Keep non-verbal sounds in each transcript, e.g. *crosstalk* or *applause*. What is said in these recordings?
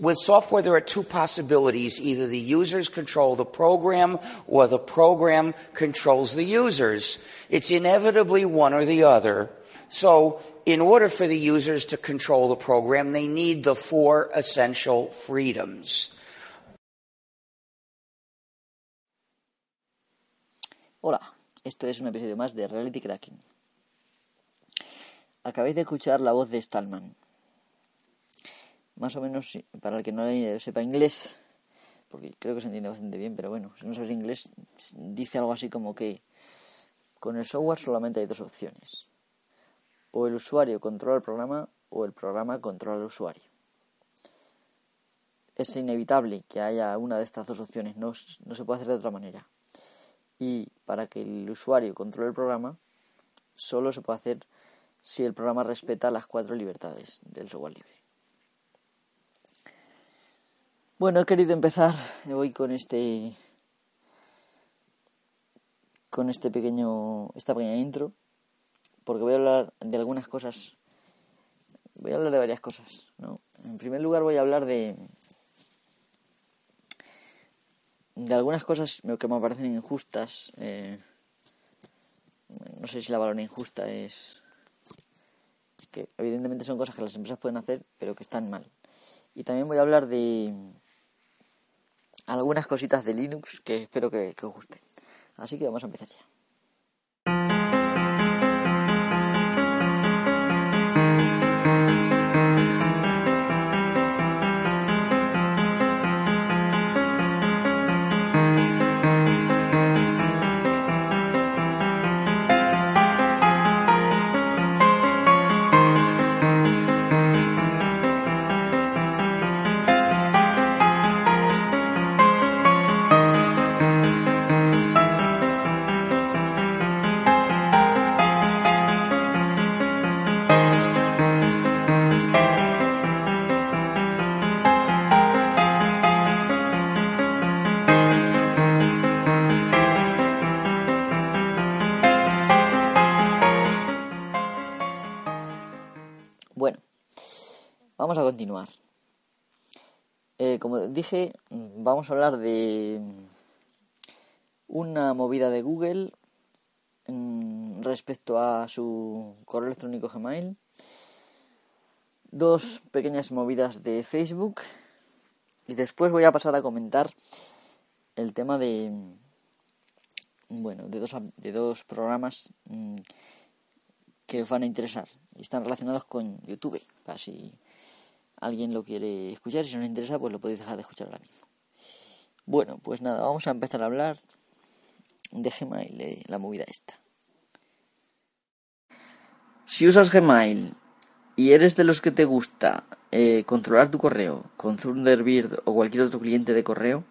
With software, there are two possibilities. Either the users control the program or the program controls the users. It's inevitably one or the other. So, in order for the users to control the program, they need the four essential freedoms. Hola, esto es un episodio más de Reality Cracking. Acabáis de escuchar la voz de Stallman, más o menos, para el que no sepa inglés, porque creo que se entiende bastante bien, pero bueno, si no sabes inglés, dice algo así como que con el software solamente hay dos opciones. O el usuario controla el programa o el programa controla al usuario. Es inevitable que haya una de estas dos opciones, no, no se puede hacer de otra manera. Y para que el usuario controle el programa, solo se puede hacer si el programa respeta las cuatro libertades del software libre. Bueno, he querido empezar hoy con este con este pequeño esta pequeña intro porque voy a hablar de algunas cosas voy a hablar de varias cosas, ¿no? En primer lugar voy a hablar de de algunas cosas que me parecen injustas. Eh, no sé si la palabra injusta es que evidentemente son cosas que las empresas pueden hacer, pero que están mal. Y también voy a hablar de algunas cositas de Linux que espero que, os gusten. Así que vamos a empezar ya. Vamos a continuar. Eh, como dije, vamos a hablar de una movida de Google respecto a su correo electrónico Gmail, dos pequeñas movidas de Facebook y después voy a pasar a comentar el tema de bueno de dos de dos programas mm, que os van a interesar y están relacionados con YouTube, así alguien lo quiere escuchar si no le interesa, pues lo podéis dejar de escuchar ahora mismo. Bueno, pues nada, vamos a empezar a hablar de Gmail, la movida esta. Si usas Gmail y eres de los que te gusta eh, controlar tu correo con Thunderbird o cualquier otro cliente de correo,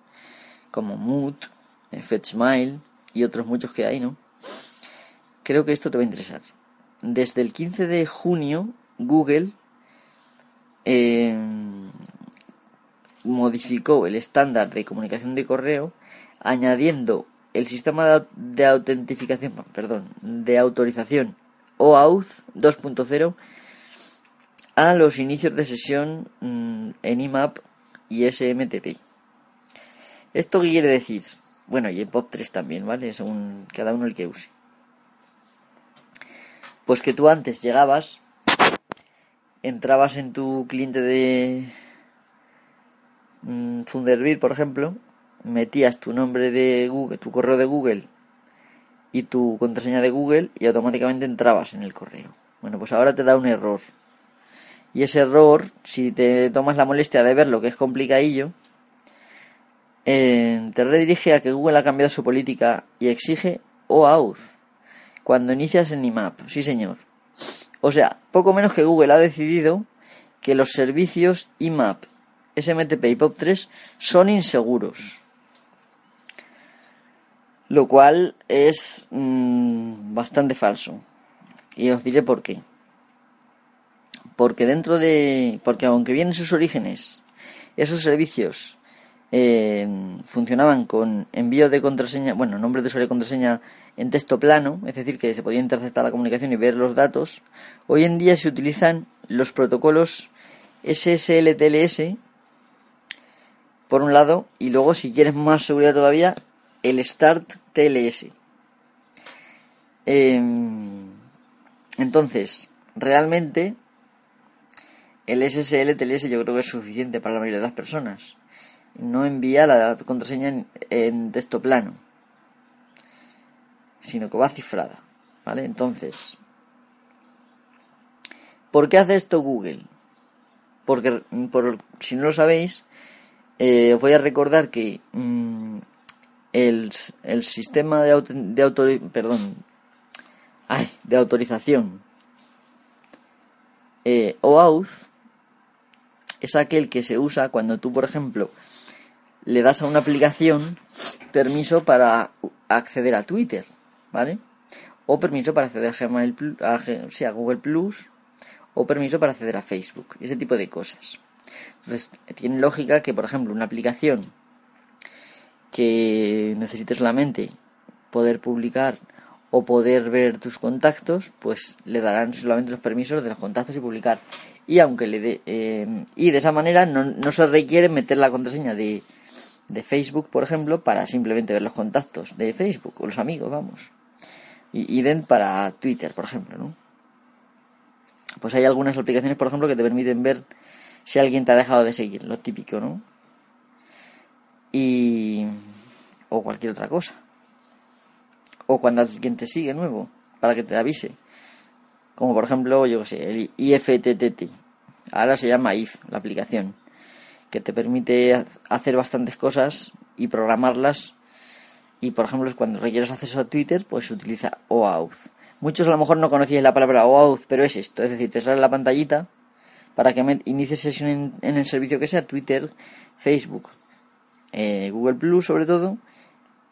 como Mood, eh, FetchMail y otros muchos que hay, ¿no? Creo que esto te va a interesar. Desde el 15 de junio, Google eh, modificó el estándar de comunicación de correo añadiendo el sistema de autentificación, perdón, de autorización OAuth 2.0 a los inicios de sesión mm, en IMAP y SMTP. ¿Esto qué quiere decir? Bueno, y en POP3 también, ¿vale? Según cada uno el que use. Pues que tú antes llegabas entrabas en tu cliente de mm, Thunderbird, por ejemplo, metías tu nombre de Google, tu correo de Google y tu contraseña de Google y automáticamente entrabas en el correo. Bueno, pues ahora te da un error. Y ese error, si te tomas la molestia de ver lo que es complicadillo, eh, te redirige a que Google ha cambiado su política y exige OAuth cuando inicias en IMAP. Sí, señor. O sea, poco menos que Google ha decidido que los servicios IMAP, SMTP y POP3 son inseguros. Lo cual es mm, bastante falso. Y os diré por qué. Porque dentro de. Porque aunque vienen sus orígenes, esos servicios eh, funcionaban con envío de contraseña, bueno, nombre de usuario y contraseña en texto plano, es decir, que se podía interceptar la comunicación y ver los datos, hoy en día se utilizan los protocolos SSL-TLS por un lado, y luego si quieres más seguridad todavía, el Start TLS. Em, entonces, realmente el SSL TLS yo creo que es suficiente para la mayoría de las personas. No envía la contraseña en, texto plano, sino que va cifrada. ¿Vale? Entonces, ¿por qué hace esto Google? Porque, por, si no lo sabéis, eh, os voy a recordar que mm, el, el, sistema de, de, perdón, ay, de autorización eh, OAuth es aquel que se usa cuando tú, por ejemplo, le das a una aplicación permiso para acceder a Twitter, ¿vale? O permiso para acceder a, Gmail, a, a Google Plus, o permiso para acceder a Facebook, ese tipo de cosas. Entonces, tiene lógica que, por ejemplo, una aplicación que necesite solamente poder publicar o poder ver tus contactos, pues le darán solamente los permisos de los contactos y publicar. Y aunque le dé, eh, y de esa manera no, no, se requiere meter la contraseña de, de Facebook, por ejemplo, para simplemente ver los contactos de Facebook o los amigos, vamos. Y, den para Twitter, por ejemplo, ¿no? Pues hay algunas aplicaciones, por ejemplo, que te permiten ver si alguien te ha dejado de seguir, lo típico, ¿no? Y... o cualquier otra cosa o cuando alguien te sigue nuevo, para que te avise. Como por ejemplo, yo que sé, el IFTTT. Ahora se llama IF, la aplicación, que te permite hacer bastantes cosas y programarlas. Y por ejemplo, cuando requieres acceso a Twitter, pues utiliza OAuth. Muchos a lo mejor no conocíais la palabra OAuth, pero es esto, es decir, te sale la pantallita para que inicies sesión en, el servicio que sea, Twitter, Facebook, eh, Google Plus sobre todo,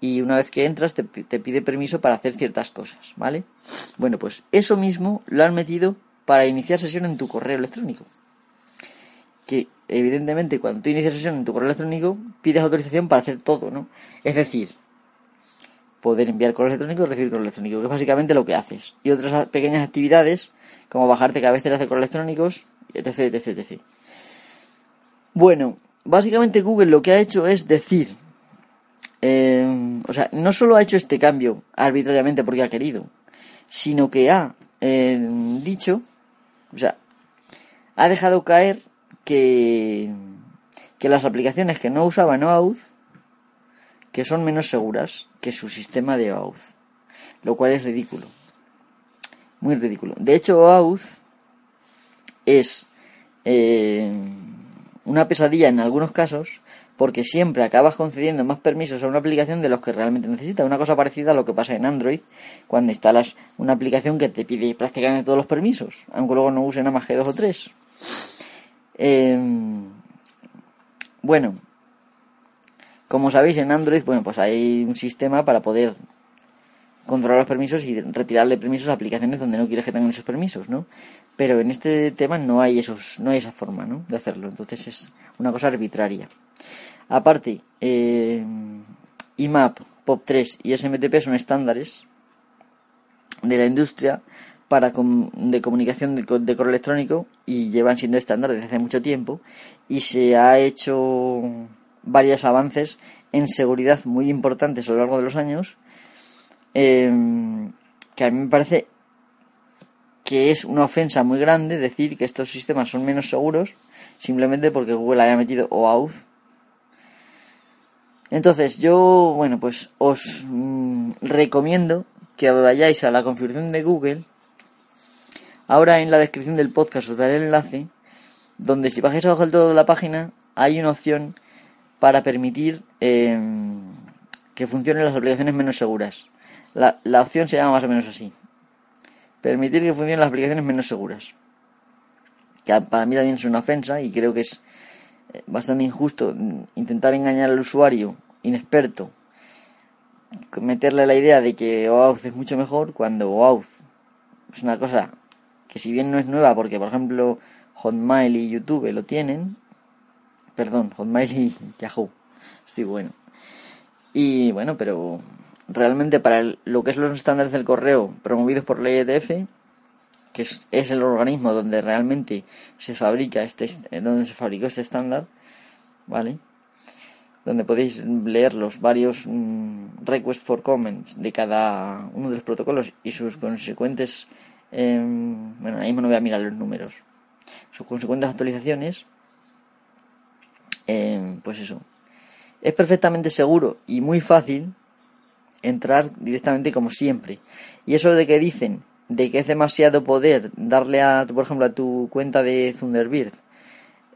y una vez que entras te, pide permiso para hacer ciertas cosas, ¿vale? Bueno, pues eso mismo lo han metido para iniciar sesión en tu correo electrónico. Que evidentemente cuando tú inicias sesión en tu correo electrónico pides autorización para hacer todo, ¿no? Es decir, poder enviar correo electrónico y recibir correo electrónico, que es básicamente lo que haces. Y otras pequeñas actividades, como bajarte cabeceras de correo electrónicos, etc, etc, etc. Bueno, básicamente Google lo que ha hecho es decir eh, o sea, no solo ha hecho este cambio arbitrariamente porque ha querido, sino que ha eh, dicho, o sea, ha dejado caer que, que las aplicaciones que no usaban OAuth, que son menos seguras que su sistema de OAuth, lo cual es ridículo, muy ridículo. De hecho, OAuth es eh, una pesadilla en algunos casos porque siempre acabas concediendo más permisos a una aplicación de los que realmente necesita. Una cosa parecida a lo que pasa en Android cuando instalas una aplicación que te pide prácticamente todos los permisos, aunque luego no use nada más que dos o tres. Em, bueno, como sabéis en Android, bueno, pues hay un sistema para poder controlar los permisos y retirarle permisos a aplicaciones donde no quieres que tengan esos permisos, ¿no? Pero en este tema no hay esos, no hay esa forma, ¿no? De hacerlo. Entonces es una cosa arbitraria. Aparte, eh, IMAP, POP3 y SMTP son estándares de la industria para de comunicación de, correo electrónico y llevan siendo estándares desde hace mucho tiempo y se ha hecho varios avances en seguridad muy importantes a lo largo de los años em, que a mí me parece que es una ofensa muy grande decir que estos sistemas son menos seguros simplemente porque Google haya metido OAuth entonces yo, bueno, pues os mm, recomiendo que vayáis a la configuración de Google. Ahora en la descripción del podcast os daré el enlace donde si bajáis abajo del todo de la página hay una opción para permitir em, que funcionen las aplicaciones menos seguras. La, la opción se llama más o menos así. Permitir que funcionen las aplicaciones menos seguras. Que para mí también es una ofensa y creo que es bastante injusto intentar engañar al usuario inexperto, meterle la idea de que OAuth es mucho mejor cuando OAuth es una cosa que si bien no es nueva porque por ejemplo Hotmail y YouTube lo tienen, perdón, Hotmail y Yahoo, estoy bueno. Y bueno, pero realmente para lo que es los estándares del correo promovidos por la IETF, que es, el organismo donde realmente se fabrica este, donde se fabricó este estándar, ¿vale? donde podéis leer los varios mm, requests for comments de cada uno de los protocolos y sus consecuentes, em, bueno, ahí no voy a mirar los números, sus consecuentes actualizaciones, em, pues eso, es perfectamente seguro y muy fácil entrar directamente como siempre. Y eso de que dicen de que es demasiado poder darle a, por ejemplo, a tu cuenta de Thunderbird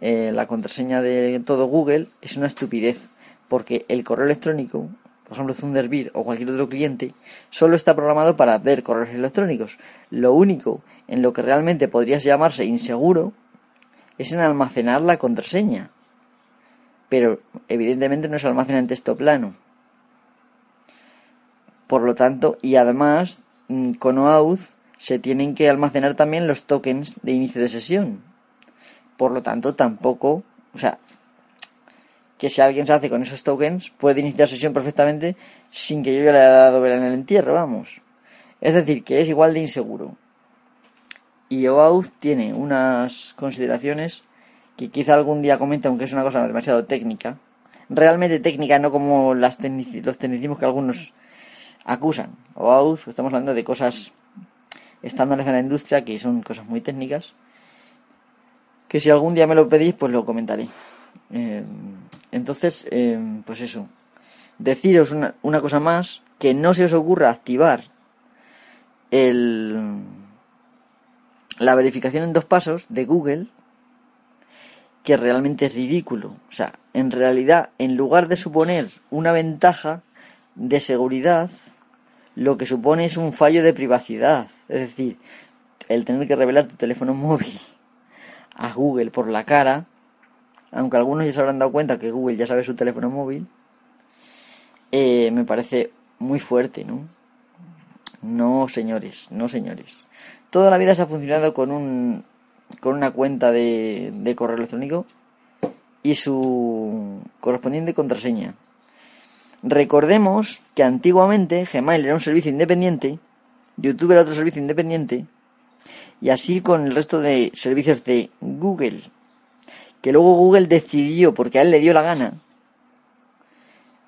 eh, la contraseña de todo Google es una estupidez, porque el correo electrónico, por ejemplo Thunderbird o cualquier otro cliente, solo está programado para ver correos electrónicos. Lo único en lo que realmente podrías llamarse inseguro es en almacenar la contraseña. Pero evidentemente no se almacena en texto plano. Por lo tanto, y además, mm, con OAuth se tienen que almacenar también los tokens de inicio de sesión. Por lo tanto, tampoco, o sea, que si alguien se hace con esos tokens, puede iniciar sesión perfectamente sin que yo le haya dado ver en el entierro, vamos. Es decir, que es igual de inseguro. Y OAuth tiene unas consideraciones que quizá algún día comente, aunque es una cosa demasiado técnica. Realmente técnica, no como las los tecnicismos que algunos acusan. OAuth, estamos hablando de cosas estándares en la industria que son cosas muy técnicas que si algún día me lo pedís pues lo comentaré eh, entonces eh, pues eso deciros una, una, cosa más que no se os ocurra activar el la verificación en dos pasos de Google que realmente es ridículo o sea en realidad en lugar de suponer una ventaja de seguridad lo que supone es un fallo de privacidad. Es decir, el tener que revelar tu teléfono *laughs* móvil a Google por la cara, aunque algunos ya se habrán dado cuenta que Google ya sabe su teléfono móvil, eh, me parece muy fuerte, ¿no? No, señores, no, señores. Toda la vida se ha funcionado con un con una cuenta de, correo electrónico y su correspondiente contraseña. Recordemos que antiguamente Gmail era un servicio independiente, YouTube era otro servicio independiente, y así con el resto de servicios de Google, que luego Google decidió, porque a él le dio la gana,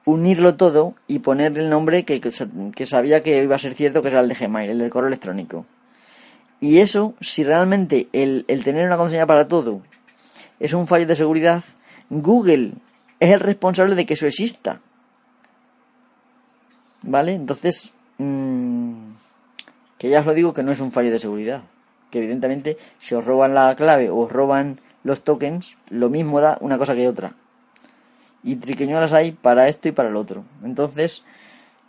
unirlo todo y poner el nombre que, que, sabía que iba a ser cierto, que era el de Gmail, el del correo electrónico. Y eso, si realmente el, el tener una contraseña para todo es un fallo de seguridad, Google es el responsable de que eso exista. ¿Vale? Entonces, mmm, que ya os lo digo que no es un fallo de seguridad. Que evidentemente, si os roban la clave o os roban los tokens, lo mismo da una cosa que otra. Y triqueñuelas hay para esto y para el otro. Entonces,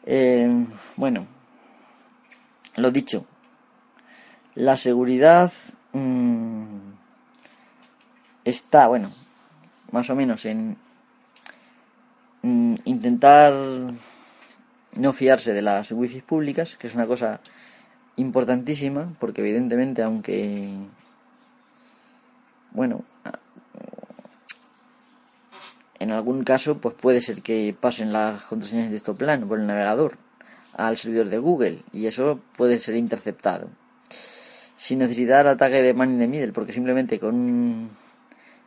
eh, bueno, lo dicho. La seguridad mmm, está, bueno, más o menos en mm, intentar no fiarse de las wifi públicas, que es una cosa importantísima, porque evidentemente, aunque, bueno, en algún caso, pues puede ser que pasen las contraseñas de texto plano por el navegador al servidor de Google, y eso puede ser interceptado. Sin necesitar ataque de man in the middle, porque simplemente con un,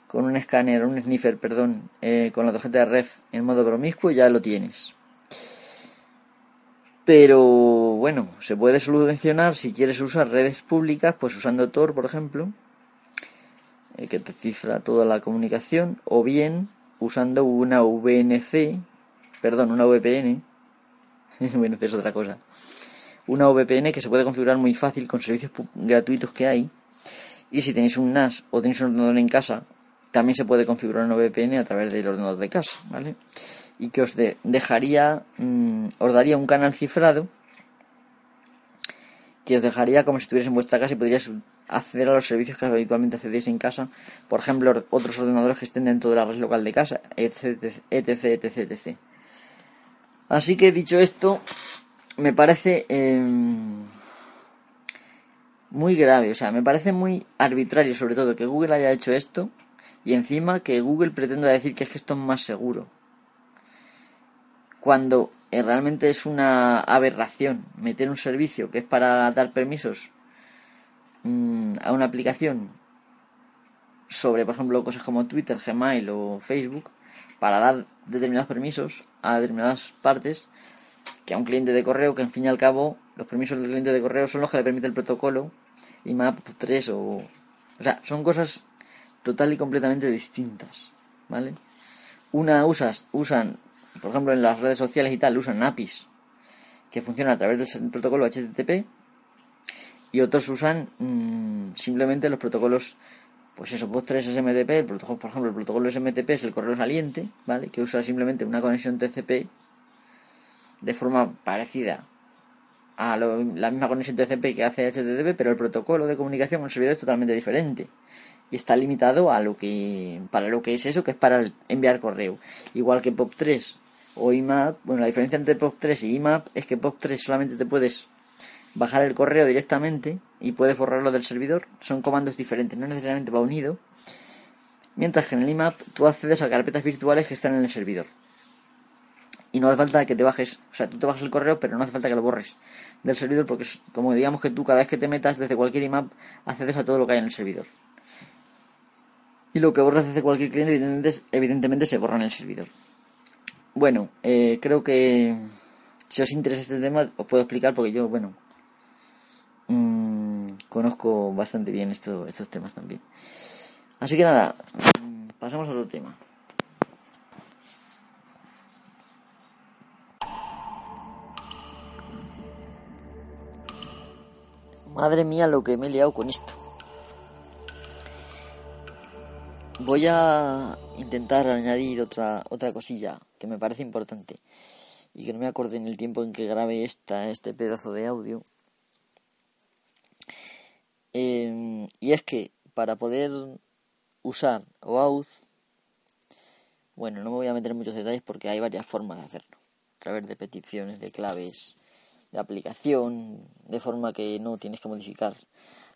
con un escáner, un sniffer, perdón, eh, con la tarjeta de red en modo promiscuo ya lo tienes. Pero bueno, se puede solucionar si quieres usar redes públicas, pues usando Tor, por ejemplo, eh, que te cifra toda la comunicación, o bien usando una VNC, perdón, una VPN, *laughs* bueno, es otra cosa, una VPN que se puede configurar muy fácil con servicios gratuitos que hay, y si tenéis un NAS o tenéis un ordenador en casa, también se puede configurar una VPN a través del ordenador de casa, ¿vale? y que os dejaría, mm, os daría un canal cifrado que os dejaría como si estuvierais en vuestra casa y podríais acceder a los servicios que habitualmente accedéis en casa, por ejemplo, otros ordenadores que estén dentro de la red local de casa, etc, etc, etc, etc. Así que dicho esto, me parece em, muy grave, o sea, me parece muy arbitrario sobre todo que Google haya hecho esto y encima que Google pretenda decir que, es que esto es más seguro. Cuando eh, realmente es una aberración meter un servicio que es para dar permisos mm, a una aplicación sobre, por ejemplo, cosas como Twitter, Gmail o Facebook, para dar determinados permisos a determinadas partes que a un cliente de correo que, en fin y al cabo, los permisos del cliente de correo son los que le permite el protocolo IMAP 3 o... O sea, son cosas total y completamente distintas, ¿vale? Una usas, usan, por ejemplo, en las redes sociales y tal, usan APIs que funcionan a través del protocolo HTTP y otros usan mm, simplemente los protocolos pues eso, POP3 SMTP, el protocolo, por ejemplo, el protocolo SMTP es el correo saliente, ¿vale? Que usa simplemente una conexión TCP de forma parecida a la misma conexión TCP que hace HTTP, pero el protocolo de comunicación con el servidor es totalmente diferente y está limitado a lo que para lo que es eso, que es para enviar correo. Igual que POP3 o IMAP, bueno, la diferencia entre POP3 y IMAP es que POP3 solamente te puedes bajar el correo directamente y puedes borrarlo del servidor. Son comandos diferentes, no necesariamente va unido. Mientras que en el IMAP tú accedes a carpetas virtuales que están en el servidor. Y no hace falta que te bajes, o sea, tú te bajas el correo, pero no hace falta que lo borres del servidor porque es como digamos que tú cada vez que te metas desde cualquier IMAP accedes a todo lo que hay en el servidor. Y lo que borras desde cualquier cliente evidentemente, evidentemente se borra en el servidor. Bueno, eh, creo que si os interesa este tema os puedo explicar porque yo, bueno, mmm, conozco bastante bien esto, estos temas también. Así que nada, mm, pasamos a otro tema. Madre mía lo que me he liado con esto. Voy a intentar añadir otra, otra cosilla que me parece importante y que no me acordé en el tiempo en que grabé esta, este pedazo de audio. Em, y es que para poder usar OAuth, bueno, no me voy a meter en muchos detalles porque hay varias formas de hacerlo. A través de peticiones, de claves, de aplicación, de forma que no tienes que modificar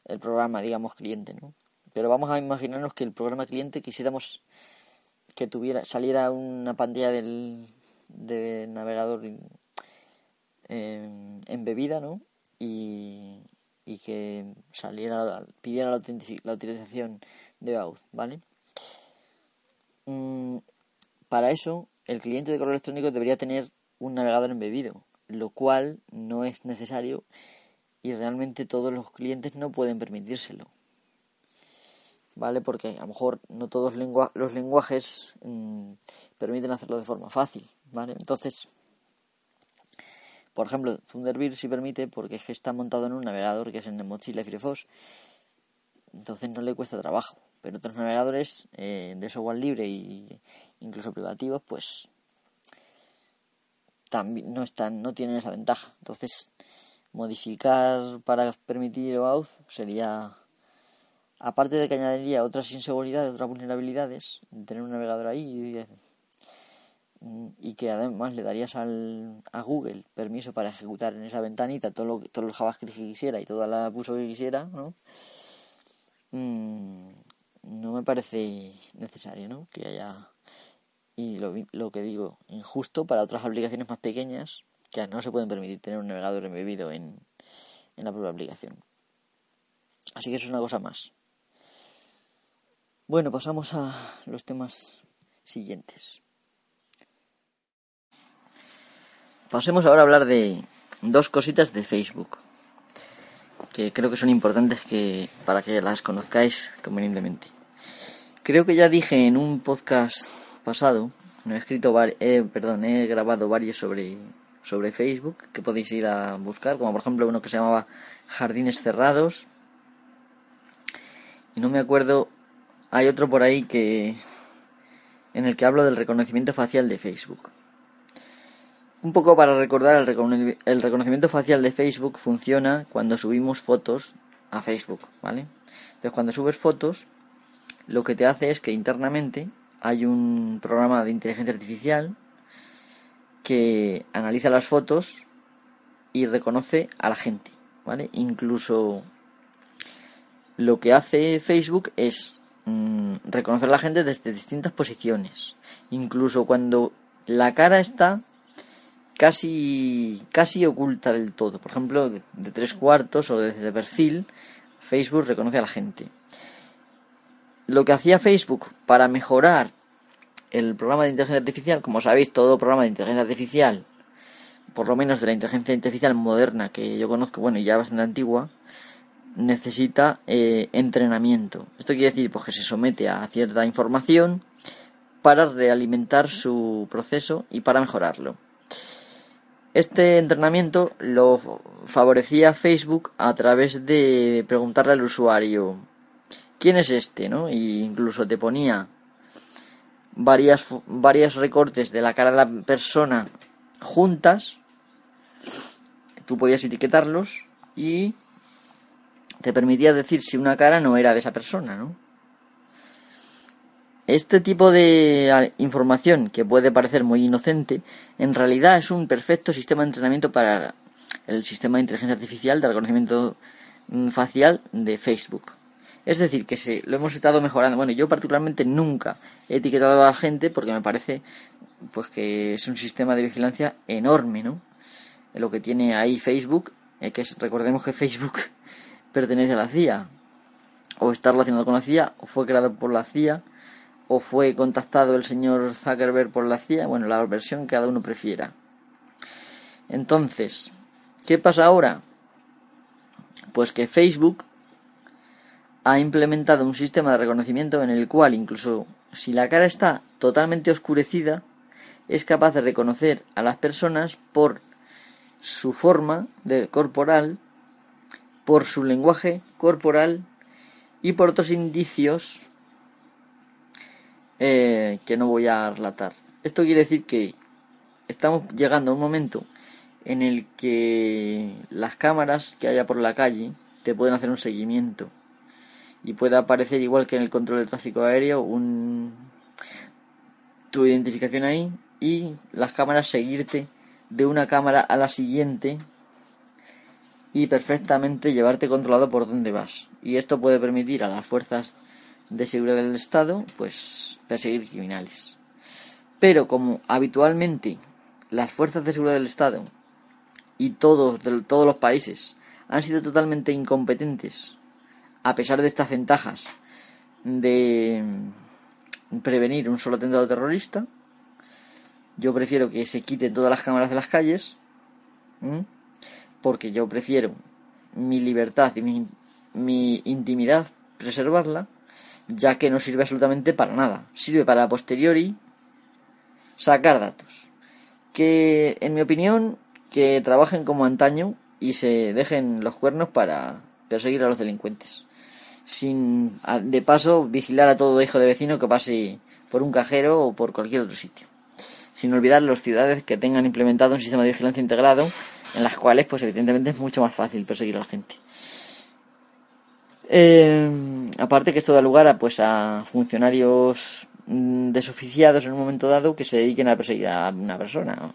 el programa, digamos, cliente, ¿no? Pero vamos a imaginarnos que el programa cliente quisiéramos que tuviera saliera una pantalla del, navegador en, embebida, ¿no? Y, y que saliera pidiera la, la utilización de auth, ¿vale? Mm, para eso, el cliente de correo electrónico debería tener un navegador embebido, lo cual no es necesario y realmente todos los clientes no pueden permitírselo. ¿vale? Porque a lo mejor no todos los lenguajes mm, permiten hacerlo de forma fácil, ¿vale? Entonces, por ejemplo, Thunderbird sí permite porque es que está montado en un navegador que es en Mozilla Firefox, entonces no le cuesta trabajo. Pero otros navegadores eh, de software libre e incluso privativos, pues también no están, no tienen esa ventaja. Entonces, modificar para permitir OAuth sería Aparte de que añadiría otras inseguridades, otras vulnerabilidades, tener un navegador ahí y, que además le darías al, a Google permiso para ejecutar en esa ventanita todo lo, todo el JavaScript que quisiera y toda la puso que quisiera, ¿no? Mm, no me parece necesario, ¿no? Que haya y lo, lo que digo, injusto para otras aplicaciones más pequeñas que no se pueden permitir tener un navegador embebido en, en la propia aplicación. Así que eso es una cosa más. Bueno, pasamos a los temas siguientes. Pasemos ahora a hablar de dos cositas de Facebook, que creo que son importantes que, para que las conozcáis convenientemente. Creo que ya dije en un podcast pasado, no he escrito, perdón, he grabado varios sobre, sobre Facebook que podéis ir a buscar, como por ejemplo uno que se llamaba Jardines Cerrados. Y no me acuerdo hay otro por ahí que en el que hablo del reconocimiento facial de Facebook. Un poco para recordar, el, el reconocimiento facial de Facebook funciona cuando subimos fotos a Facebook, ¿vale? Entonces, cuando subes fotos, lo que te hace es que internamente hay un programa de inteligencia artificial que analiza las fotos y reconoce a la gente, ¿vale? Incluso lo que hace Facebook es Mm, reconocer a la gente desde distintas posiciones. Incluso cuando la cara está casi, casi oculta del todo. Por ejemplo, de, tres cuartos o desde perfil, Facebook reconoce a la gente. Lo que hacía Facebook para mejorar el programa de inteligencia artificial, como sabéis, todo programa de inteligencia artificial, por lo menos de la inteligencia artificial moderna que yo conozco, bueno, y ya bastante antigua, necesita eh, entrenamiento. Esto quiere decir pues, que se somete a cierta información para realimentar su proceso y para mejorarlo. Este entrenamiento lo favorecía Facebook a través de preguntarle al usuario quién es este, ¿no? Y incluso te ponía varias varios recortes de la cara de la persona juntas. Tú podías etiquetarlos y te permitía decir si una cara no era de esa persona, ¿no? Este tipo de información, que puede parecer muy inocente, en realidad es un perfecto sistema de entrenamiento para el sistema de inteligencia artificial de reconocimiento mm, facial de Facebook. Es decir, que lo hemos estado mejorando. Bueno, yo particularmente nunca he etiquetado a la gente porque me parece pues que es un sistema de vigilancia enorme, ¿no? Lo que tiene ahí Facebook, eh, que recordemos que Facebook *laughs* pertenece a la CIA, o está relacionado con la CIA, o fue creado por la CIA, o fue contactado el señor Zuckerberg por la CIA, bueno, la versión que cada uno prefiera. Entonces, ¿qué pasa ahora? Pues que Facebook ha implementado un sistema de reconocimiento en el cual incluso si la cara está totalmente oscurecida, es capaz de reconocer a las personas por su forma corporal por su lenguaje corporal y por otros indicios eh, que no voy a relatar. Esto quiere decir que estamos llegando a un momento en el que las cámaras que haya por la calle te pueden hacer un seguimiento y puede aparecer igual que en el control de tráfico aéreo un tu identificación ahí y las cámaras seguirte de una cámara a la siguiente y perfectamente llevarte controlado por dónde vas. Y esto puede permitir a las fuerzas de seguridad del Estado pues perseguir criminales. Pero como habitualmente las fuerzas de seguridad del Estado y todos, de, todos los países han sido totalmente incompetentes a pesar de estas ventajas de prevenir un solo atentado terrorista, yo prefiero que se quiten todas las cámaras de las calles porque yo prefiero mi libertad y mi, intimidad preservarla, ya que no sirve absolutamente para nada. Sirve para posteriori sacar datos. Que, en mi opinión, que trabajen como antaño y se dejen los cuernos para perseguir a los delincuentes. Sin, de paso, vigilar a todo hijo de vecino que pase por un cajero o por cualquier otro sitio. Sin olvidar las ciudades que tengan implementado un sistema de vigilancia integrado en las cuales, pues evidentemente es mucho más fácil perseguir a la gente. Eh, aparte que esto da lugar a, pues, a funcionarios mm, desoficiados en un momento dado que se dediquen a perseguir a una persona.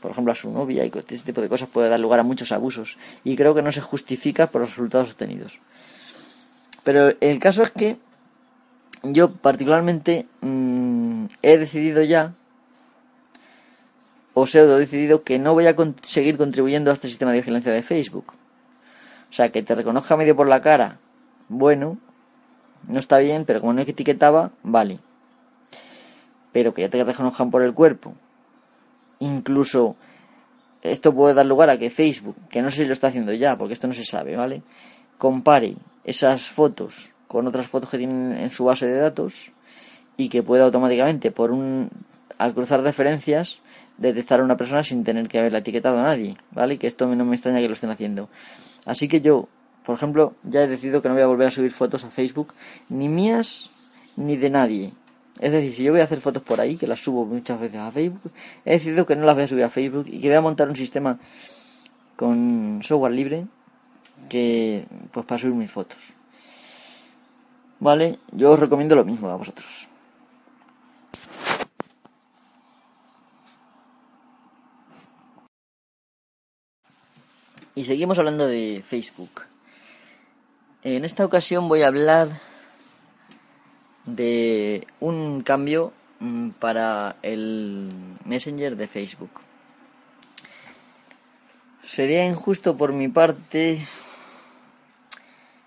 Por ejemplo, a su novia y este tipo de cosas puede dar lugar a muchos abusos. Y creo que no se justifica por los resultados obtenidos. Pero el caso es que yo particularmente mm, he decidido ya o pseudo decidido que no voy a seguir contribuyendo a este sistema de vigilancia de Facebook. O sea, que te reconozca medio por la cara, bueno, no está bien, pero como no etiquetaba, vale. Pero que ya te reconozcan por el cuerpo. Incluso esto puede dar lugar a que Facebook, que no sé si lo está haciendo ya, porque esto no se sabe, ¿vale? Compare esas fotos con otras fotos que tienen en su base de datos y que pueda automáticamente, por un, al cruzar referencias, detectar a una persona sin tener que haberla etiquetado a nadie, ¿vale? Que esto no me extraña que lo estén haciendo. Así que yo, por ejemplo, ya he decidido que no voy a volver a subir fotos a Facebook, ni mías ni de nadie. Es decir, si yo voy a hacer fotos por ahí, que las subo muchas veces a Facebook, he decidido que no las voy a subir a Facebook y que voy a montar un sistema con software libre que pues para subir mis fotos. ¿Vale? Yo os recomiendo lo mismo a vosotros. Y seguimos hablando de Facebook. En esta ocasión voy a hablar de un cambio mm, para el Messenger de Facebook. Sería injusto por mi parte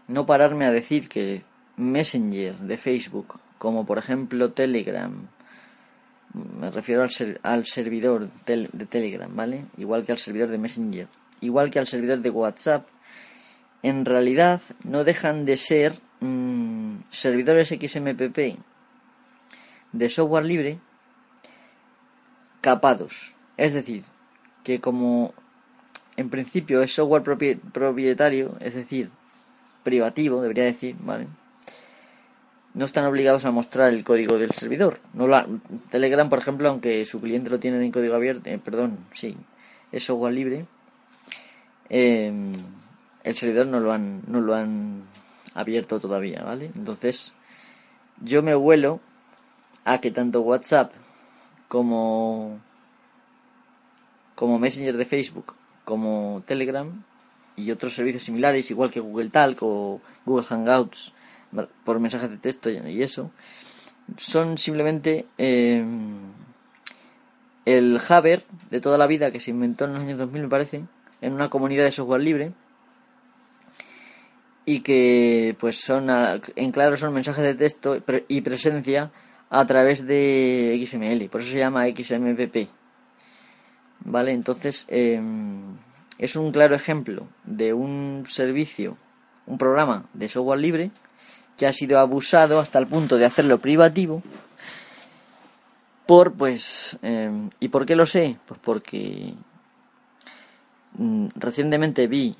no pararme a decir que Messenger de Facebook, como por ejemplo Telegram me refiero al, al servidor de Telegram, ¿vale? Igual que al servidor de Messenger, igual que al servidor de WhatsApp, en realidad no dejan de ser mm, servidores XMPP de software libre capados. Es decir, que como en principio es software propietario, es decir, privativo, debería decir, ¿vale? no están obligados a mostrar el código del servidor. No Telegram, por ejemplo, aunque su cliente lo tiene en código abierto, eh, perdón, sí, es software libre, em, el servidor no lo han no lo han abierto todavía, ¿vale? Entonces, yo me vuelo a que tanto WhatsApp como como Messenger de Facebook, como Telegram y otros servicios similares, igual que Google Talk o Google Hangouts, por mensajes de texto y eso, son simplemente eh, el Haber de toda la vida que se inventó en los años 2000, me parece, en una comunidad de software libre y que pues son en claro son mensajes de texto y presencia a través de XML, por eso se llama XMPP. ¿Vale? Entonces, em, es un claro ejemplo de un servicio, un programa de software libre que ha sido abusado hasta el punto de hacerlo privativo por pues em, y por qué lo sé pues porque mm, recientemente vi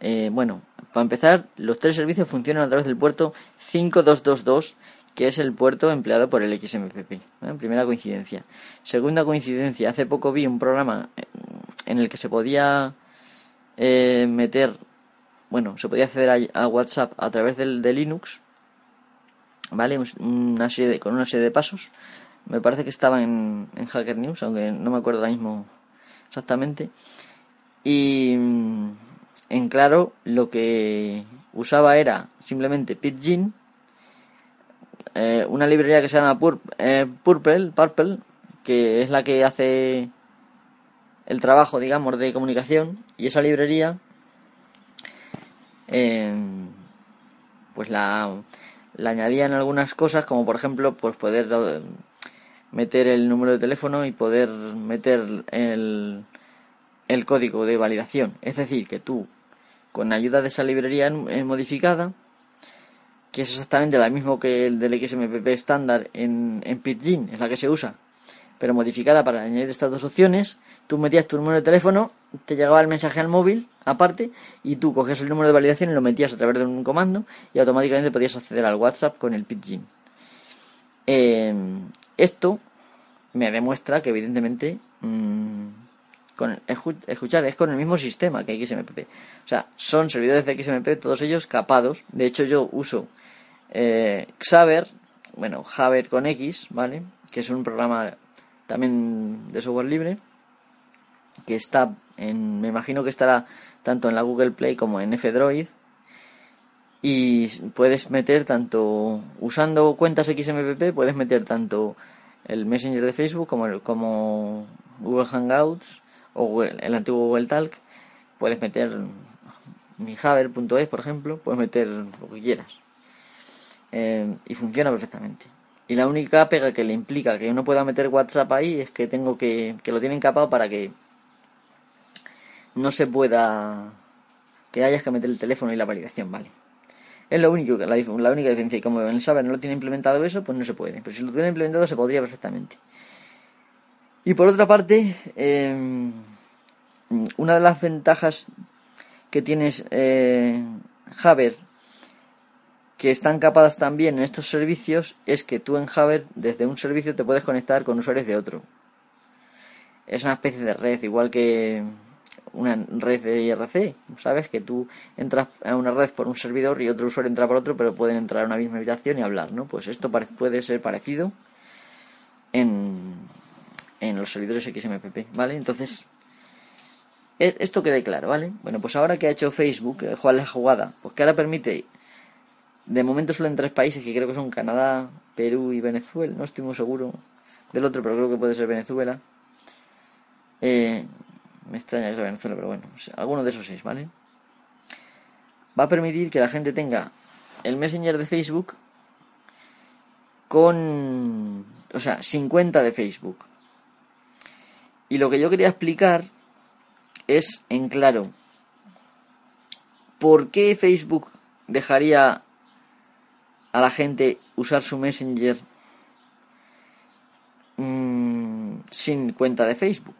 eh, bueno para empezar los tres servicios funcionan a través del puerto 5222 que es el puerto empleado por el XMPP ¿eh? primera coincidencia segunda coincidencia hace poco vi un programa eh, en el que se podía meter bueno, se podía acceder a, WhatsApp a través del, de Linux, ¿vale? Una serie con una serie de pasos. Me parece que estaba en, en Hacker News, aunque no me acuerdo ahora mismo exactamente. Y mm, en claro, lo que usaba era simplemente Pidgin, eh, una librería que se llama eh, Purple, Purple, que es la que hace el trabajo, digamos, de comunicación, y esa librería Em, pues la, la añadían algunas cosas como por ejemplo pues poder eh, meter el número de teléfono y poder meter el, el código de validación. Es decir que tú con ayuda de esa librería modificada que es exactamente la misma que el del XMPP estándar en, en Pidgin, es la que se usa pero modificada para añadir estas dos opciones. Tú metías tu número de teléfono, te llegaba el mensaje al móvil aparte y tú cogías el número de validación y lo metías a través de un comando y automáticamente podías acceder al WhatsApp con el Pidgin. Em, esto me demuestra que evidentemente mm, con escuchar es con el mismo sistema que XMPP. O sea, son servidores de XMPP, todos ellos capados. De hecho, yo uso eh, Xaver, bueno, Javer con X, ¿vale? Que es un programa también de software libre, que está en, me imagino que estará tanto en la Google Play como en F-Droid. Y puedes meter tanto, usando cuentas XMPP, puedes meter tanto el Messenger de Facebook como, el, como Google Hangouts o el antiguo Google Talk. Puedes meter mi Haver.es, por ejemplo, puedes meter lo que quieras. Eh, y funciona perfectamente. Y la única pega que le implica que uno pueda meter WhatsApp ahí es que tengo que, que lo tienen capado para que no se pueda que hayas que meter el teléfono y la validación, vale. Es lo único, la, la única diferencia. Y como en el saber no lo tiene implementado eso, pues no se puede. Pero si lo tuviera implementado se podría perfectamente. Y por otra parte, em, una de las ventajas que tienes eh, que están capadas también en estos servicios es que tú en Javer desde un servicio te puedes conectar con usuarios de otro. Es una especie de red, igual que una red de IRC, ¿sabes? Que tú entras a una red por un servidor y otro usuario entra por otro, pero pueden entrar a una misma habitación y hablar, ¿no? Pues esto puede ser parecido en, en los servidores XMPP, ¿vale? Entonces, e, esto quede claro, ¿vale? Bueno, pues ahora que ha hecho Facebook, ¿cuál es la jugada? Pues que ahora permite de momento solo en tres países, que creo que son Canadá, Perú y Venezuela. No estoy muy seguro del otro, pero creo que puede ser Venezuela. Eh, me extraña que sea Venezuela, pero bueno, alguno de esos seis, ¿vale? Va a permitir que la gente tenga el Messenger de Facebook con o sea, sin cuenta de Facebook. Y lo que yo quería explicar es en claro, ¿por qué Facebook dejaría a la gente usar su Messenger mm, sin cuenta de Facebook?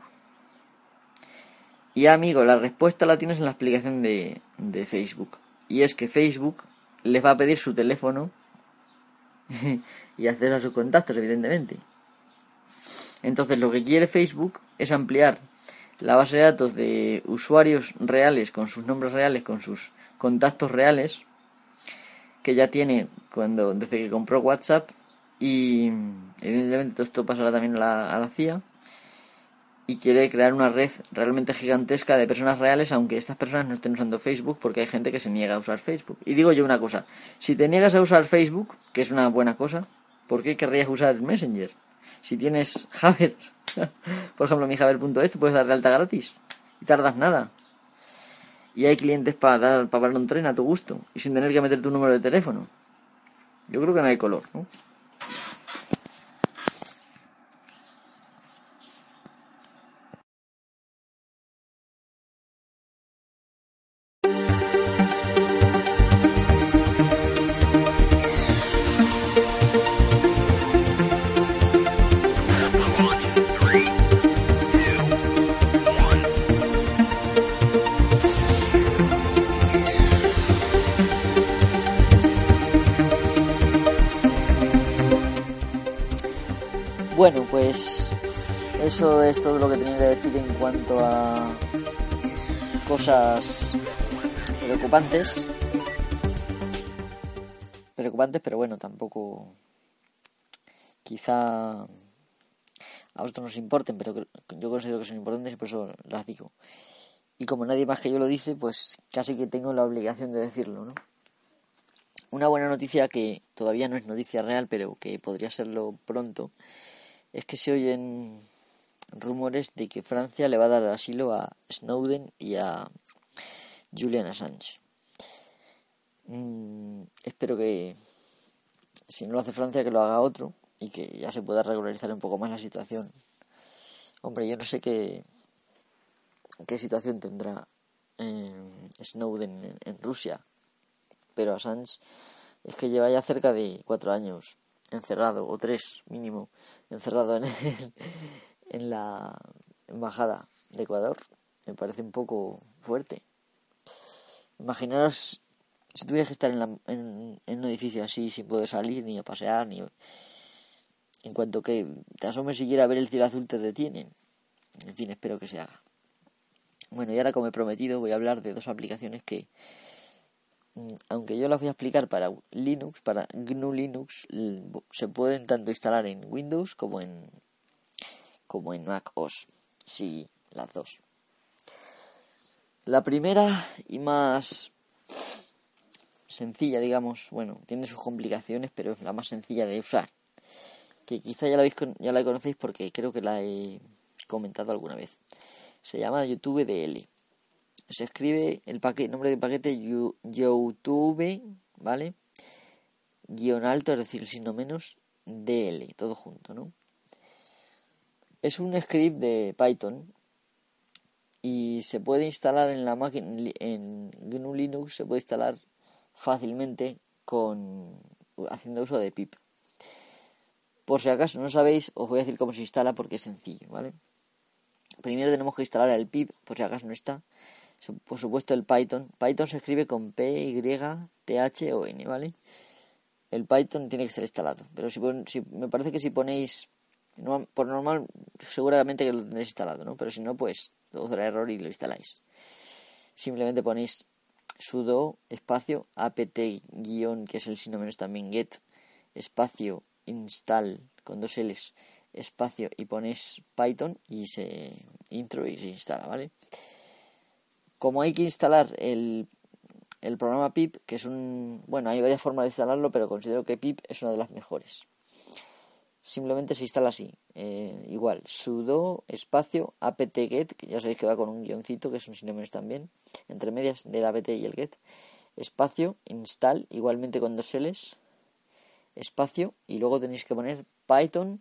Y amigo, la respuesta la tienes en la explicación de, de Facebook. Y es que Facebook les va a pedir su teléfono *laughs* y acceder a sus contactos, evidentemente. Entonces lo que quiere Facebook es ampliar la base de datos de usuarios reales con sus nombres reales, con sus contactos reales, que ya tiene cuando desde que compró WhatsApp y evidentemente todo esto pasará también a la, a la CIA y quiere crear una red realmente gigantesca de personas reales, aunque estas personas no estén usando Facebook, porque hay gente que se niega a usar Facebook. Y digo yo una cosa, si te niegas a usar Facebook, que es una buena cosa, ¿por qué querrías usar Messenger? Si tienes Javer, *laughs* por ejemplo, mi Javer.es, te puedes dar de alta gratis y tardas nada. Y hay clientes para dar para un tren a tu gusto y sin tener que meter tu número de teléfono. Yo creo que no hay color, ¿no? Eso es todo lo que tenía que decir en cuanto a cosas preocupantes. Preocupantes, pero bueno, tampoco quizá a vosotros nos importen, pero yo considero que son importantes y por eso las digo. Y como nadie más que yo lo dice, pues casi que tengo la obligación de decirlo, ¿no? Una buena noticia que todavía no es noticia real, pero que podría serlo pronto, es que se oyen rumores de que Francia le va a dar asilo a Snowden y a Julian Assange. Mm, espero que si no lo hace Francia que lo haga otro y que ya se pueda regularizar un poco más la situación. Hombre, yo no sé qué, qué situación tendrá eh, Snowden en Rusia, pero Assange es que lleva ya cerca de cuatro años encerrado, o tres mínimo, encerrado en, en la embajada de Ecuador. Me parece un poco fuerte. Imaginaros si tuvieras que estar en, en, un edificio así sin poder salir ni a pasear, ni en cuanto que te asomes siquiera a ver el cielo azul te detienen. En fin, espero que se haga. Bueno, y ahora como he prometido voy a hablar de dos aplicaciones que Mm, aunque yo las voy a explicar para Linux, para GNU Linux, se pueden tanto instalar en Windows como en como en Mac OS. Sí, las dos. La primera y más sencilla, digamos, bueno, tiene sus complicaciones, pero es la más sencilla de usar. Que quizá ya la, ya la conocéis porque creo que la he comentado alguna vez. Se llama YouTube DL se escribe el paquete, nombre del paquete YouTube, ¿vale? Guión alto, es decir, signo menos, DL, todo junto, ¿no? Es un script de Python y se puede instalar en la máquina, en GNU Linux, se puede instalar fácilmente con haciendo uso de pip. Por si acaso no sabéis, os voy a decir cómo se instala porque es sencillo, ¿vale? Primero tenemos que instalar el pip, por si acaso no está por supuesto el Python. Python se escribe con P, Y, T, H o N, ¿vale? El Python tiene que estar instalado. Pero si, si me parece que si ponéis, por normal, seguramente que lo tendréis instalado, ¿no? Pero si no, pues os dará error y lo instaláis. Simplemente ponéis sudo espacio apt guion, que es el signo menos también get, espacio install con dos L's, espacio y ponéis Python y se intro y se instala, ¿vale? Como hay que instalar el, el programa pip, que es un... Bueno, hay varias formas de instalarlo, pero considero que pip es una de las mejores. Simplemente se instala así, eh, igual, sudo espacio apt-get, que ya sabéis que va con un guioncito, que es un sinónimo también, entre medias del apt y el get, espacio, install, igualmente con dos L's, espacio, y luego tenéis que poner python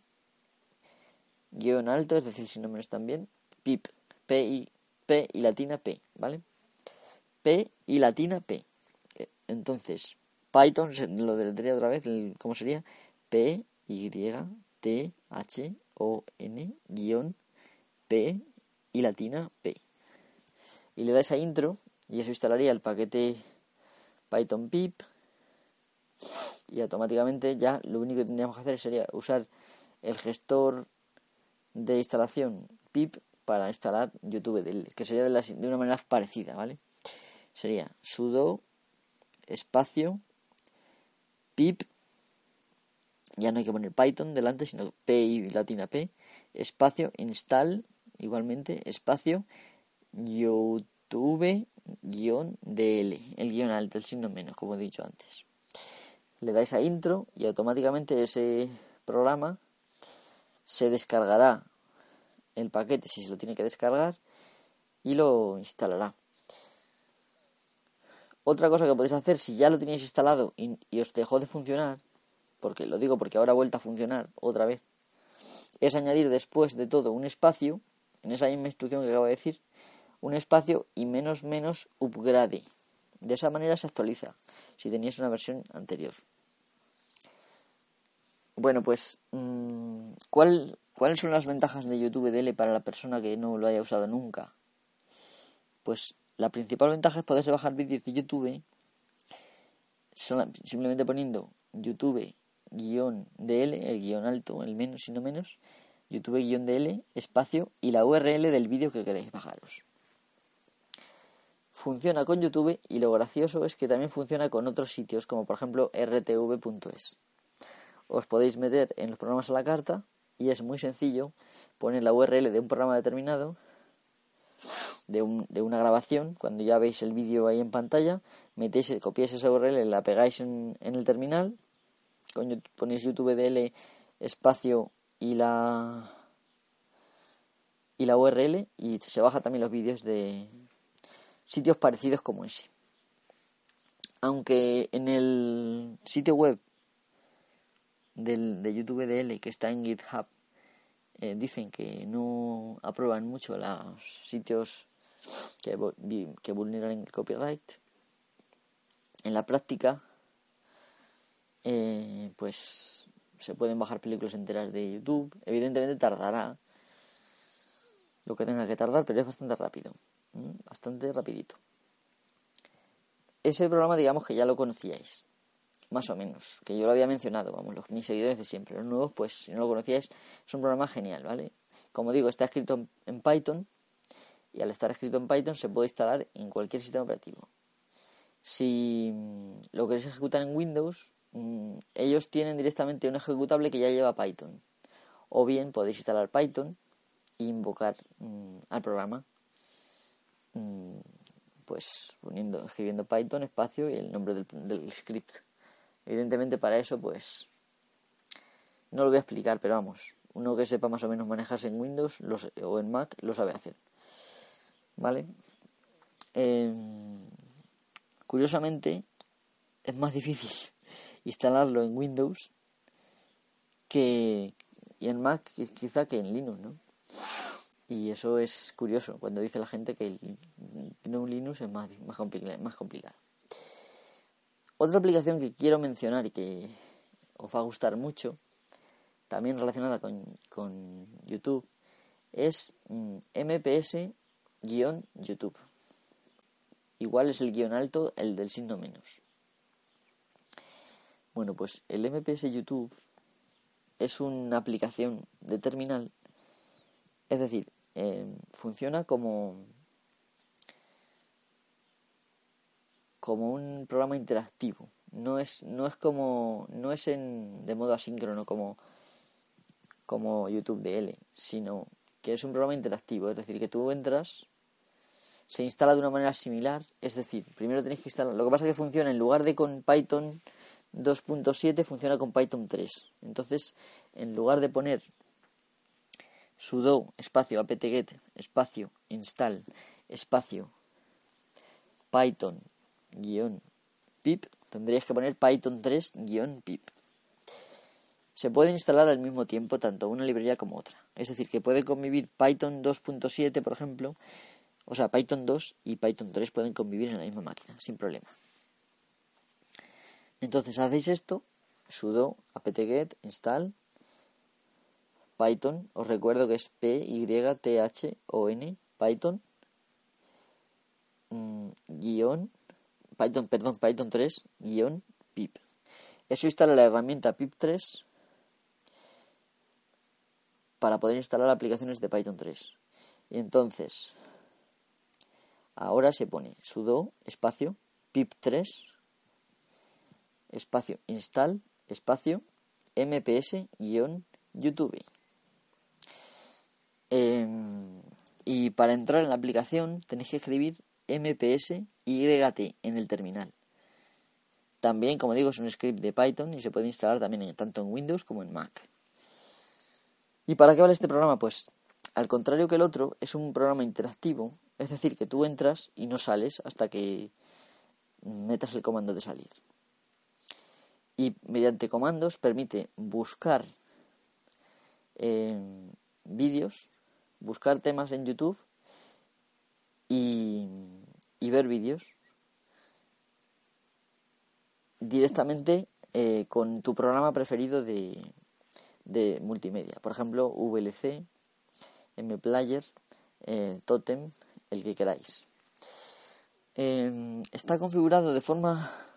guion alto, es decir, sin números también, pip, P y, P y latina P, ¿vale? P y latina P. Eh, entonces, Python, lo deletrearía otra vez, ¿cómo sería? P, Y, T, H, O, N, guion, P y latina P. Y le das a intro y eso instalaría el paquete Python pip y automáticamente ya lo único que tendríamos que hacer sería usar el gestor de instalación pip para instalar YouTube, que sería de, de una manera parecida, ¿vale? Sería sudo espacio pip, ya no hay que poner Python delante, sino P y latina P, espacio install, igualmente, espacio YouTube guion DL, el guion alto, el signo menos, como he dicho antes. Le dais a intro y automáticamente ese programa se descargará el paquete si se lo tiene que descargar y lo instalará. Otra cosa que podéis hacer si ya lo tenéis instalado y, os dejó de funcionar, porque lo digo porque ahora ha vuelto a funcionar otra vez, es añadir después de todo un espacio, en esa misma instrucción que acabo de decir, un espacio y menos menos upgrade. De esa manera se actualiza si teníais una versión anterior. Bueno, pues, mm, ¿cuál, ¿cuáles son las ventajas de YouTube DL para la persona que no lo haya usado nunca? Pues la principal ventaja es poderse bajar vídeos de YouTube simplemente poniendo YouTube guion DL, el guion alto, el menos y no menos, YouTube guion DL, espacio y la URL del vídeo que queréis bajaros. Funciona con YouTube y lo gracioso es que también funciona con otros sitios como por ejemplo rtv.es os podéis meter en los programas a la carta y es muy sencillo poner la URL de un programa determinado, de, un, de una grabación, cuando ya veis el vídeo ahí en pantalla, metéis, copiáis esa URL, la pegáis en, en el terminal, ponéis YouTube DL espacio y la y la URL y se baja también los vídeos de sitios parecidos como ese. Aunque en el sitio web del, de YouTube DL que está en GitHub eh, dicen que no aprueban mucho los sitios que, que vulneran el copyright. En la práctica, eh, pues se pueden bajar películas enteras de YouTube. Evidentemente tardará lo que tenga que tardar, pero es bastante rápido, bastante rapidito. Ese programa digamos que ya lo conocíais más o menos, que yo lo había mencionado, vamos, los, mis seguidores de siempre. Los nuevos, pues si no lo conocíais, es un programa genial, ¿vale? Como digo, está escrito en, Python y al estar escrito en Python se puede instalar en cualquier sistema operativo. Si mm, lo queréis ejecutar en Windows, mm, ellos tienen directamente un ejecutable que ya lleva Python. O bien podéis instalar Python e invocar mm, al programa pues poniendo, escribiendo Python espacio y el nombre del script. Evidentemente para eso pues no lo voy a explicar, pero vamos, uno que sepa más o menos manejarse en Windows o en Mac lo sabe hacer. ¿Vale? Em, curiosamente es más difícil instalarlo en Windows que y en Mac quizá que en Linux, ¿no? Y eso es curioso cuando dice la gente que no Linux es más, más, más complicado. Otra aplicación que quiero mencionar y que os va a gustar mucho, también relacionada con, YouTube, es MPS-YouTube. Mm, Igual es el guion alto, el del signo menos. Bueno, pues el MPS YouTube es una aplicación de terminal, es decir, eh, funciona como como un programa interactivo. No es, no es como, no es en, de modo asíncrono como, como YouTube DL, sino que es un programa interactivo, es decir, que tú entras, se instala de una manera similar, es decir, primero tenéis que instalar, lo que pasa es que funciona en lugar de con Python 2.7 funciona con Python 3. Entonces, en lugar de poner sudo espacio apt-get espacio install espacio python guion pip, tendrías que poner python 3 guion pip. Se pueden instalar al mismo tiempo tanto una librería como otra. Es decir, que puede convivir Python 2.7, por ejemplo, o sea, Python 2 y Python 3 pueden convivir en la misma máquina, sin problema. Entonces hacéis esto, sudo apt-get install Python, os recuerdo que es p y t h o n Python mm, guion Python, perdón, Python 3 guion pip. Eso instala la herramienta pip3 para poder instalar aplicaciones de Python 3. Y entonces, ahora se pone sudo espacio pip3 espacio install espacio mps guion youtube. Em, y para entrar en la aplicación tenéis que escribir mps YT en el terminal. También, como digo, es un script de Python y se puede instalar también tanto en Windows como en Mac. ¿Y para qué vale este programa? Pues al contrario que el otro, es un programa interactivo, es decir, que tú entras y no sales hasta que metas el comando de salir. Y mediante comandos permite buscar eh, vídeos, buscar temas en YouTube y, y ver vídeos directamente eh, con tu programa preferido de, de multimedia. Por ejemplo, VLC, MPlayer, eh, Totem, el que queráis. Em, está configurado de forma...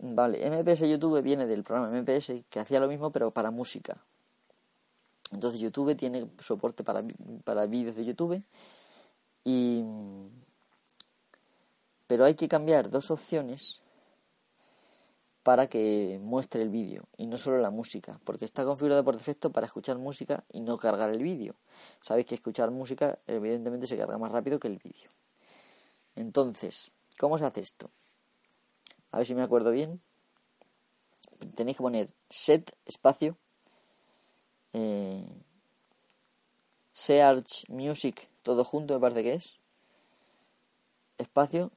Vale, MPS YouTube viene del programa MPS que hacía lo mismo pero para música. Entonces YouTube tiene soporte para, para vídeos de YouTube y... Pero hay que cambiar dos opciones para que muestre el vídeo y no solo la música, porque está configurado por defecto para escuchar música y no cargar el vídeo. Sabéis que escuchar música evidentemente se carga más rápido que el vídeo. Entonces, ¿cómo se hace esto? A ver si me acuerdo bien. Tenéis que poner set espacio eh, search music todo junto me parece que es espacio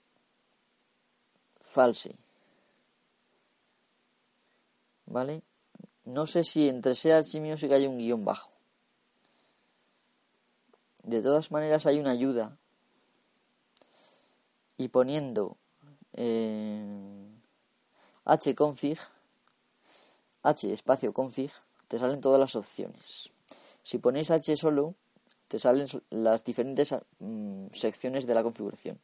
false ¿vale? No sé si entre Search y Music hay un guion bajo. De todas maneras hay una ayuda. Y poniendo eh, hconfig, h espacio config, te salen todas las opciones. Si ponéis h solo, te salen las diferentes mm, secciones de la configuración.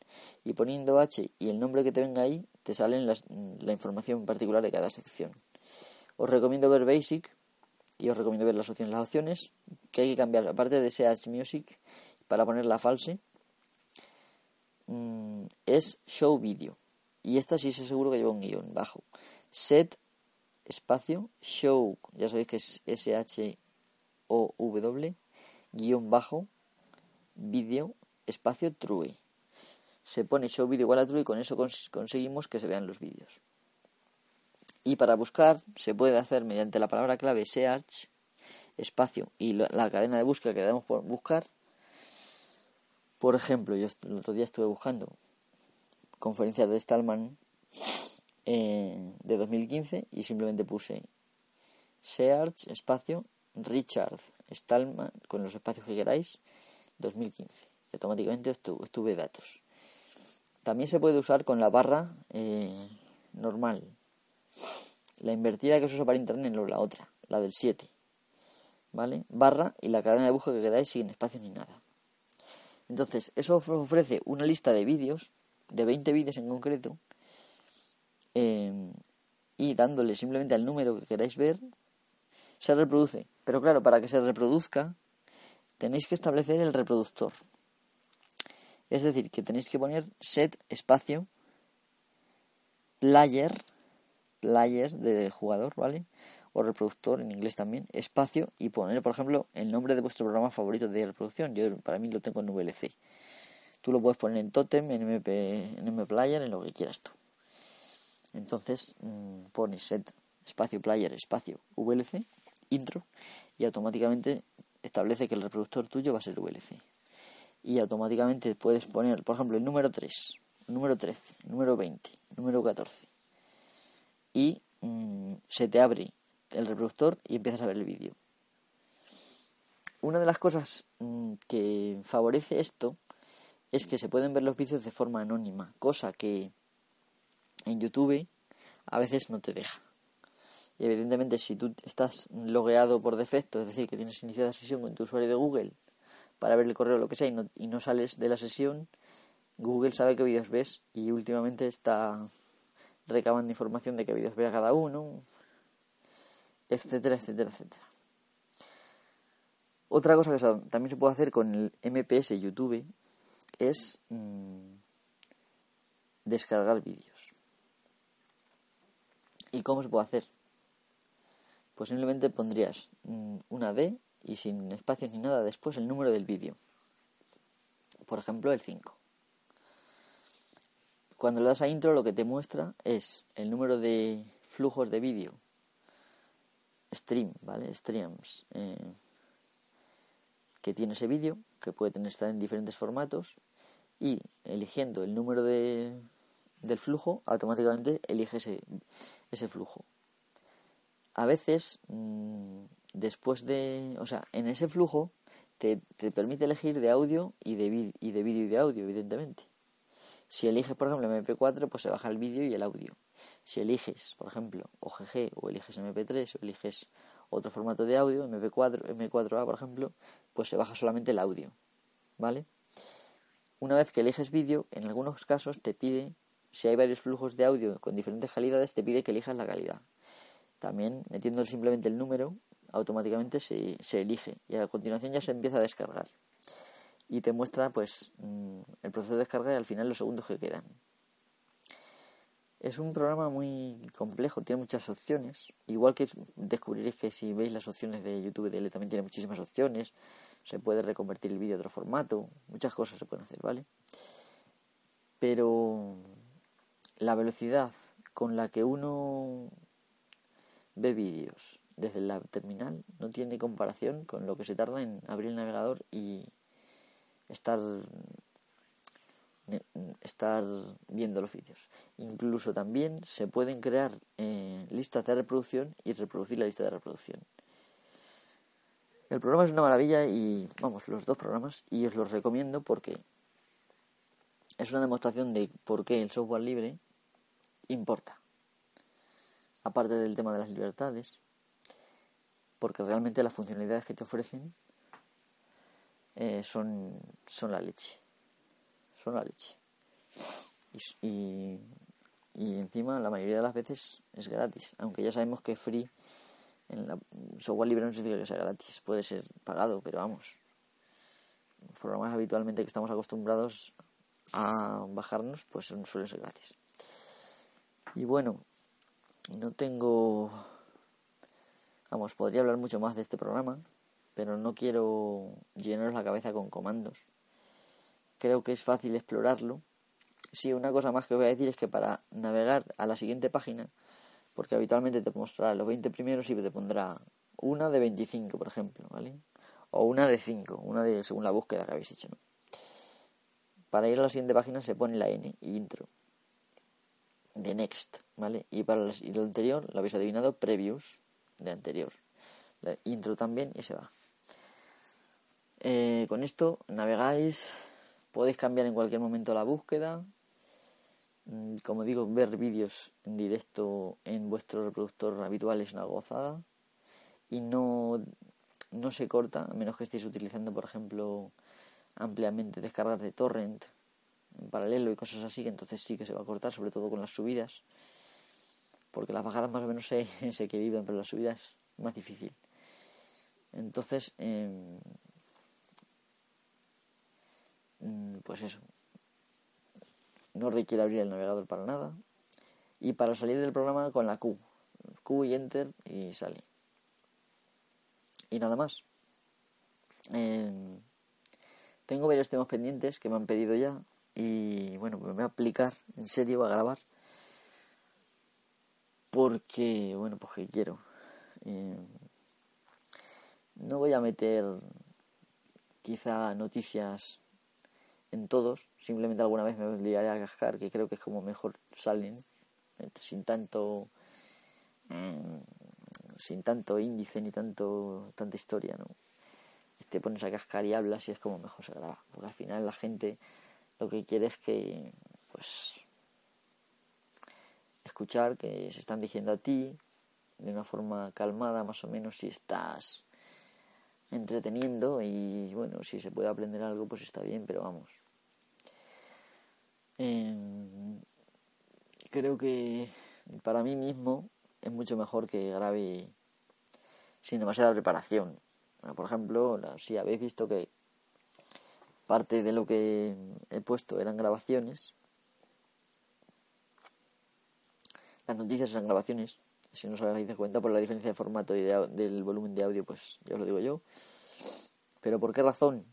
Y poniendo h y el nombre que te venga ahí, te salen la información particular de cada sección. Os recomiendo ver Basic y os recomiendo ver las opciones. Las opciones que hay que cambiar, aparte de Search Music, para ponerla false, mm, es Show Video. Y esta sí se seguro que lleva un guion bajo. Set espacio show, ya sabéis que es S-H-O-W, guion bajo, video, espacio true. Se pone show video igual a true y con eso conseguimos que se vean los vídeos. Y para buscar se puede hacer mediante la palabra clave search, espacio y la cadena de búsqueda que debemos por buscar. Por ejemplo, yo el otro día estuve buscando conferencias de Stallman eh, de 2015 y simplemente puse search, espacio, Richard Stallman, con los espacios que queráis, 2015. Y automáticamente estuve, datos. También se puede usar con la barra eh, normal, la invertida que se usa para internet no la otra, la del 7. ¿Vale? Barra y la cadena de búsqueda que quedáis sin espacio ni nada. Entonces, eso ofrece una lista de vídeos, de 20 vídeos en concreto, em, y dándole simplemente al número que queráis ver, se reproduce. Pero claro, para que se reproduzca, tenéis que establecer el reproductor. Es decir, que tenéis que poner set espacio player player de jugador, ¿vale? O reproductor en inglés también, espacio y poner, por ejemplo, el nombre de vuestro programa favorito de reproducción. Yo para mí lo tengo en VLC. Tú lo puedes poner en Totem, en MP, en MPlayer, en lo que quieras tú. Entonces mm, pones set espacio player espacio VLC intro y automáticamente establece que el reproductor tuyo va a ser VLC. Y automáticamente puedes poner, por ejemplo, el número 3, el número 13, el número 20, el número 14 y mm, se te abre el reproductor y empiezas a ver el vídeo. una de las cosas mm, que favorece esto es que se pueden ver los vídeos de forma anónima, cosa que en YouTube a veces no te deja. Y evidentemente si tú estás logueado por defecto, es decir, que tienes iniciada sesión con tu usuario de Google para ver el correo o lo que sea y no, y no sales de la sesión, Google sabe qué vídeos ves y últimamente está recabando información de qué vídeos vea cada uno, etcétera, etcétera, etcétera. Otra cosa que también se puede hacer con el MPS YouTube es mm, descargar vídeos. ¿Y cómo se puede hacer? Pues simplemente pondrías mm, una D y sin espacios ni nada después el número del vídeo. Por ejemplo, el 5. Cuando le das a intro lo que te muestra es el número de flujos de vídeo. Stream, ¿vale? Streams. Eh, que tiene ese vídeo, que puede estar en diferentes formatos, y eligiendo el número de, del flujo, automáticamente elige ese, ese flujo. A veces, mm, después de, o sea, en ese flujo te, te permite elegir de audio y de, y de vídeo y de audio, evidentemente. Si eliges, por ejemplo, MP4, pues se baja el vídeo y el audio. Si eliges, por ejemplo, OGG o eliges MP3 o eliges otro formato de audio, MP4, M4A, por ejemplo, pues se baja solamente el audio. ¿Vale? Una vez que eliges vídeo, en algunos casos te pide, si hay varios flujos de audio con diferentes calidades, te pide que elijas la calidad. También, metiendo simplemente el número, automáticamente se, se elige y a continuación ya se empieza a descargar. Y te muestra pues mm, el proceso de descarga y al final los segundos que quedan. Es un programa muy complejo, tiene muchas opciones. Igual que descubriréis que si veis las opciones de YouTube de él también tiene muchísimas opciones se puede reconvertir el vídeo a otro formato, muchas cosas se pueden hacer, ¿vale? Pero la velocidad con la que uno ve vídeos desde la terminal no tiene comparación con lo que se tarda en abrir el navegador y estar estar viendo los vídeos. Incluso también se pueden crear eh, listas de reproducción y reproducir la lista de reproducción. El programa es una maravilla y, vamos, los dos programas, y os los recomiendo porque es una demostración de por qué el software libre importa. Aparte del tema de las libertades, porque realmente las funcionalidades que te ofrecen eh, son, son la leche. Son la leche. Y, encima la mayoría de las veces es gratis, aunque ya sabemos que free en la software libre no significa que sea gratis, puede ser pagado, pero vamos. Los programas habitualmente que estamos acostumbrados a bajarnos, pues suelen ser gratis. Y bueno, no tengo. Vamos, podría hablar mucho más de este programa, pero no quiero llenaros la cabeza con comandos. Creo que es fácil explorarlo. Sí, una cosa más que voy a decir es que para navegar a la siguiente página porque habitualmente te mostrará los 20 primeros y te pondrá una de 25, por ejemplo, ¿vale? O una de 5, una de según la búsqueda que habéis hecho, ¿no? Para ir a la siguiente página se pone la N, intro, de next, ¿vale? Y para el anterior, lo habéis adivinado, previews, de anterior. Intro también y se va. Eh, con esto navegáis, podéis cambiar en cualquier momento la búsqueda, Mm, como digo, ver vídeos en directo en vuestro reproductor habitual es una gozada y no, no se corta, a menos que estéis utilizando, por ejemplo, ampliamente descargas de torrent en paralelo y cosas así, que entonces sí que se va a cortar, sobre todo con las subidas, porque las bajadas más o menos se, *laughs* se equilibran, pero las subidas es más difícil. Entonces, mm, pues eso, no requiere abrir el navegador para nada. Y para salir del programa con la Q. Q y Enter y sale. Y nada más. Em, tengo varios temas pendientes que me han pedido ya. Y bueno, me voy a aplicar en serio a grabar. Porque, bueno, pues que quiero. Em, no voy a meter quizá noticias en todos, simplemente alguna vez me obligaré a cascar, que creo que es como mejor salen, eh, sin tanto mm, sin tanto índice ni tanto tanta historia, ¿no? te pones a cascar y hablas y es como mejor se graba. Porque al final la gente lo que quiere es que, pues, escuchar que se están diciendo a ti de una forma calmada, más o menos, si estás entreteniendo y bueno, si se puede aprender algo, pues está bien, pero vamos. Em, creo que para mí mismo es mucho mejor que grabe sin demasiada preparación. por ejemplo, si habéis visto que parte de lo que he puesto eran grabaciones, las noticias eran grabaciones, si no os habéis dado cuenta por la diferencia de formato y del volumen de audio, pues ya os lo digo yo. Pero ¿por qué razón?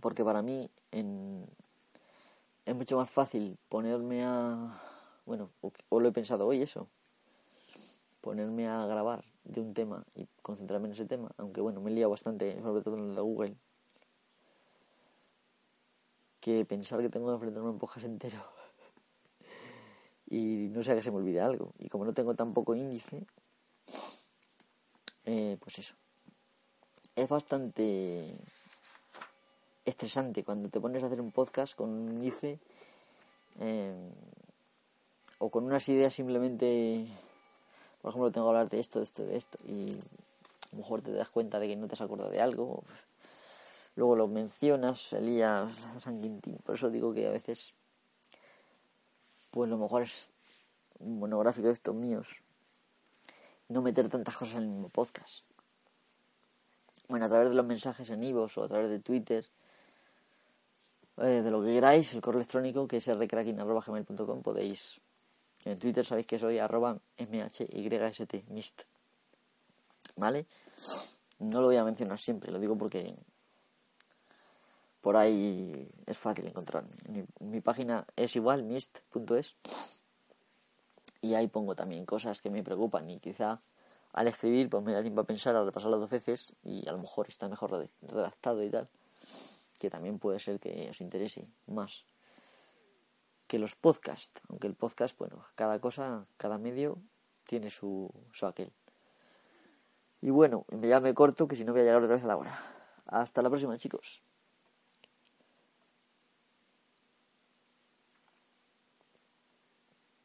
Porque para mí es mucho más fácil ponerme a... Bueno, o, lo he pensado hoy eso. Ponerme a grabar de un tema y concentrarme en ese tema. Aunque bueno, me he liado bastante, sobre todo en el de Google. Que pensar que tengo que enfrentarme a un podcast entero y no sea que se me olvide algo. Y como no tengo tan poco índice, eh, pues eso. Es bastante estresante cuando te pones a hacer un podcast con un índice eh, o con unas ideas simplemente, por ejemplo, tengo que hablar de esto, de esto, de esto, y a lo mejor te das cuenta de que no te has acordado de algo, luego lo mencionas, Elías San Quintín. Por eso digo que a veces pues lo mejor es un monográfico de estos míos. No meter tantas cosas en el mismo podcast. Bueno, a través de los mensajes en Ivos o a través de Twitter, eh, de lo que queráis, el correo electrónico que es rcracking.gmail.com podéis. En Twitter sabéis que soy arroba mhyst, mist. ¿Vale? No lo voy a mencionar siempre, lo digo porque por ahí es fácil encontrarme. Mi, página es igual, mist.es. Y ahí pongo también cosas que me preocupan y quizá al escribir pues me da tiempo a pensar, a repasarlo dos veces y a lo mejor está mejor redactado y tal. Que también puede ser que os interese más que los podcasts. Aunque el podcast, bueno, cada cosa, cada medio tiene su, su aquel. Y bueno, ya me corto que si no voy a llegar otra vez a la hora. Hasta la próxima, chicos.